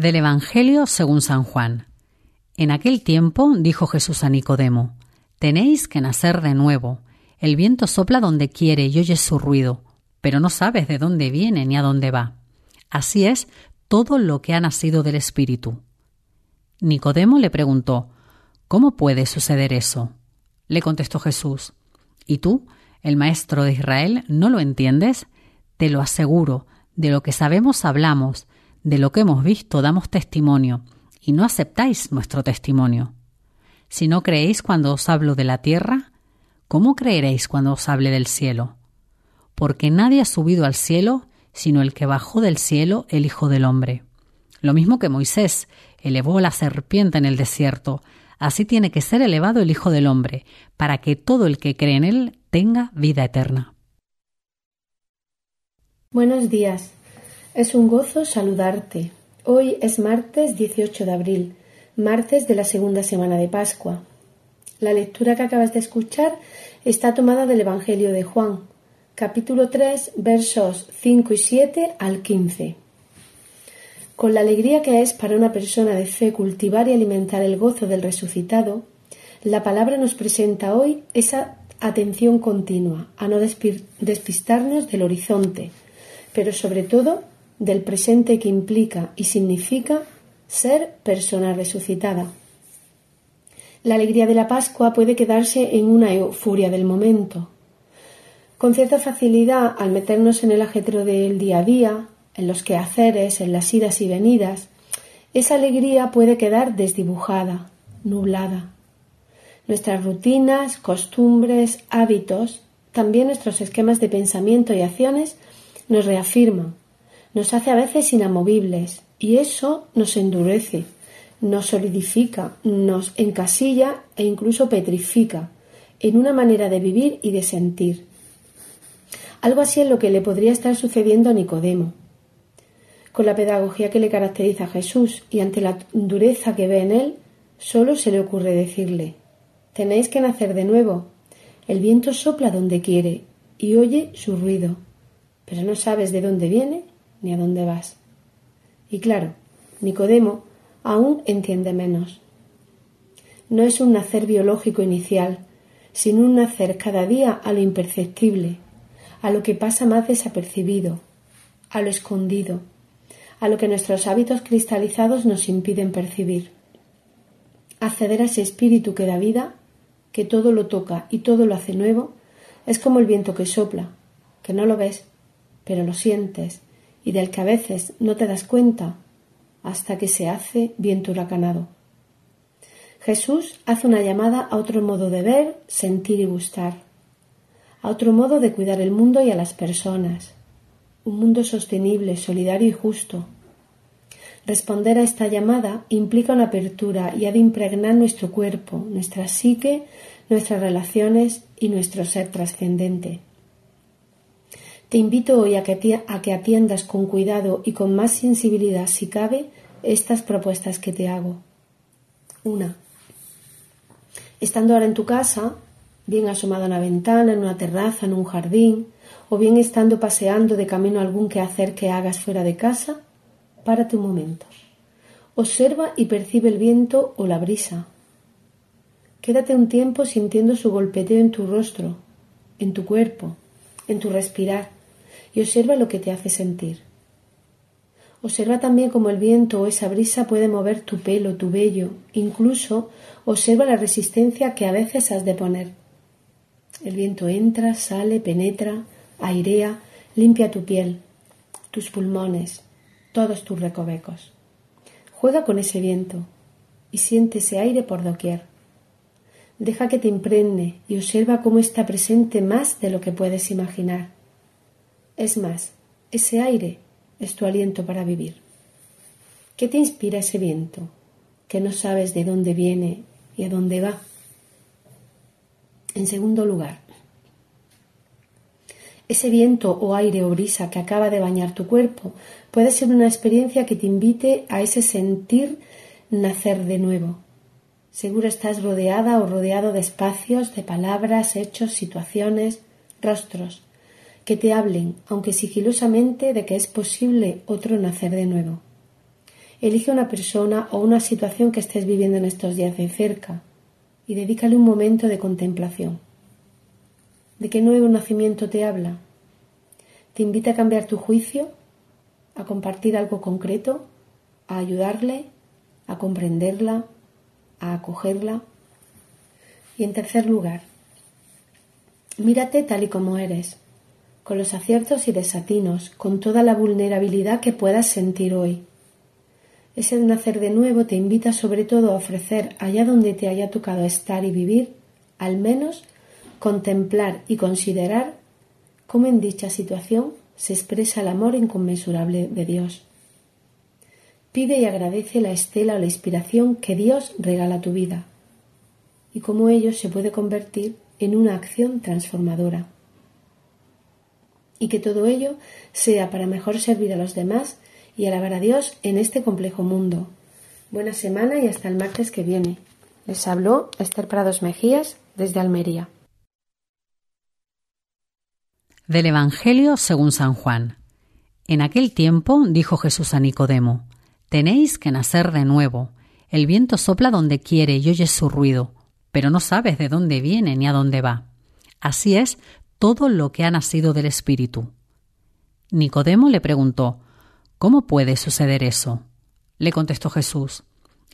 Del Evangelio según San Juan. En aquel tiempo dijo Jesús a Nicodemo, Tenéis que nacer de nuevo. El viento sopla donde quiere y oyes su ruido pero no sabes de dónde viene ni a dónde va. Así es todo lo que ha nacido del Espíritu. Nicodemo le preguntó, ¿Cómo puede suceder eso? Le contestó Jesús, ¿y tú, el Maestro de Israel, no lo entiendes? Te lo aseguro, de lo que sabemos hablamos, de lo que hemos visto damos testimonio, y no aceptáis nuestro testimonio. Si no creéis cuando os hablo de la tierra, ¿cómo creeréis cuando os hable del cielo? porque nadie ha subido al cielo sino el que bajó del cielo, el Hijo del Hombre. Lo mismo que Moisés elevó la serpiente en el desierto, así tiene que ser elevado el Hijo del Hombre, para que todo el que cree en él tenga vida eterna. Buenos días. Es un gozo saludarte. Hoy es martes 18 de abril, martes de la segunda semana de Pascua. La lectura que acabas de escuchar está tomada del Evangelio de Juan, capítulo 3, versos 5 y 7 al 15. Con la alegría que es para una persona de fe cultivar y alimentar el gozo del resucitado, la palabra nos presenta hoy esa atención continua a no despistarnos del horizonte, pero sobre todo del presente que implica y significa ser persona resucitada. La alegría de la Pascua puede quedarse en una euforia del momento, con cierta facilidad al meternos en el ajetro del día a día, en los quehaceres, en las idas y venidas, esa alegría puede quedar desdibujada, nublada. Nuestras rutinas, costumbres, hábitos, también nuestros esquemas de pensamiento y acciones nos reafirman, nos hace a veces inamovibles y eso nos endurece, nos solidifica, nos encasilla e incluso petrifica en una manera de vivir y de sentir. Algo así es lo que le podría estar sucediendo a Nicodemo. Con la pedagogía que le caracteriza a Jesús y ante la dureza que ve en él, solo se le ocurre decirle Tenéis que nacer de nuevo. El viento sopla donde quiere y oye su ruido, pero no sabes de dónde viene ni a dónde vas. Y claro, Nicodemo aún entiende menos. No es un nacer biológico inicial, sino un nacer cada día a lo imperceptible, a lo que pasa más desapercibido, a lo escondido, a lo que nuestros hábitos cristalizados nos impiden percibir. Acceder a ese espíritu que da vida, que todo lo toca y todo lo hace nuevo, es como el viento que sopla, que no lo ves, pero lo sientes y del que a veces no te das cuenta hasta que se hace viento huracanado. Jesús hace una llamada a otro modo de ver, sentir y gustar a otro modo de cuidar el mundo y a las personas, un mundo sostenible, solidario y justo. Responder a esta llamada implica una apertura y ha de impregnar nuestro cuerpo, nuestra psique, nuestras relaciones y nuestro ser trascendente. Te invito hoy a que, atiendas con cuidado y con más sensibilidad, si cabe, estas propuestas que te hago. Una. Estando ahora en tu casa, bien asomado a una ventana, en una terraza, en un jardín, o bien estando paseando de camino a algún quehacer que hagas fuera de casa, párate un momento. Observa y percibe el viento o la brisa. Quédate un tiempo sintiendo su golpeteo en tu rostro, en tu cuerpo, en tu respirar, y observa lo que te hace sentir. Observa también cómo el viento o esa brisa puede mover tu pelo, tu vello, incluso observa la resistencia que a veces has de poner. El viento entra, sale, penetra, airea, limpia tu piel, tus pulmones, todos tus recovecos. Juega con ese viento y siente ese aire por doquier. Deja que te impregne y observa cómo está presente más de lo que puedes imaginar. Es más, ese aire es tu aliento para vivir. ¿Qué te inspira ese viento? que no sabes de dónde viene y a dónde va. En segundo lugar, ese viento o aire o brisa que acaba de bañar tu cuerpo puede ser una experiencia que te invite a ese sentir nacer de nuevo. Seguro estás rodeada o rodeado de espacios, de palabras, hechos, situaciones, rostros, que te hablen, aunque sigilosamente, de que es posible otro nacer de nuevo. Elige una persona o una situación que estés viviendo en estos días de cerca y dedícale un momento de contemplación. ¿De qué nuevo nacimiento te habla? ¿Te invita a cambiar tu juicio? ¿A compartir algo concreto? ¿A ayudarle? ¿A comprenderla? ¿A acogerla? Y en tercer lugar, mírate tal y como eres, con los aciertos y desatinos, con toda la vulnerabilidad que puedas sentir hoy ese nacer de nuevo te invita sobre todo a ofrecer, allá donde te haya tocado estar y vivir, al menos contemplar y considerar cómo en dicha situación se expresa el amor inconmensurable de Dios. Pide y agradece la estela o la inspiración que Dios regala a tu vida y cómo ello se puede convertir en una acción transformadora. Y que todo ello sea para mejor servir a los demás y alabar a Dios en este complejo mundo. Buena semana y hasta el martes que viene. Les habló Esther Prados Mejías desde Almería. Del Evangelio según San Juan. En aquel tiempo dijo Jesús a Nicodemo, Tenéis que nacer de nuevo. El viento sopla donde quiere y oyes su ruido, pero no sabes de dónde viene ni a dónde va. Así es todo lo que ha nacido del Espíritu. Nicodemo le preguntó, ¿Cómo puede suceder eso? Le contestó Jesús.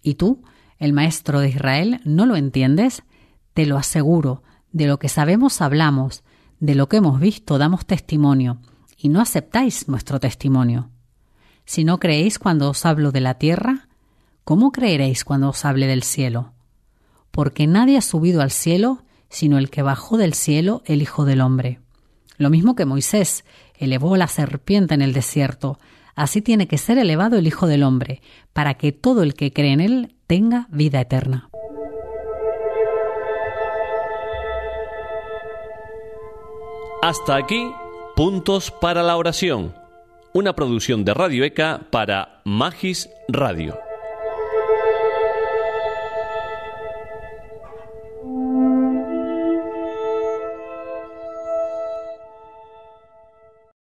¿Y tú, el Maestro de Israel, no lo entiendes? Te lo aseguro, de lo que sabemos hablamos, de lo que hemos visto damos testimonio, y no aceptáis nuestro testimonio. Si no creéis cuando os hablo de la tierra, ¿cómo creeréis cuando os hable del cielo? Porque nadie ha subido al cielo sino el que bajó del cielo, el Hijo del Hombre. Lo mismo que Moisés elevó la serpiente en el desierto, Así tiene que ser elevado el Hijo del Hombre, para que todo el que cree en Él tenga vida eterna. Hasta aquí, puntos para la oración. Una producción de Radio ECA para Magis Radio.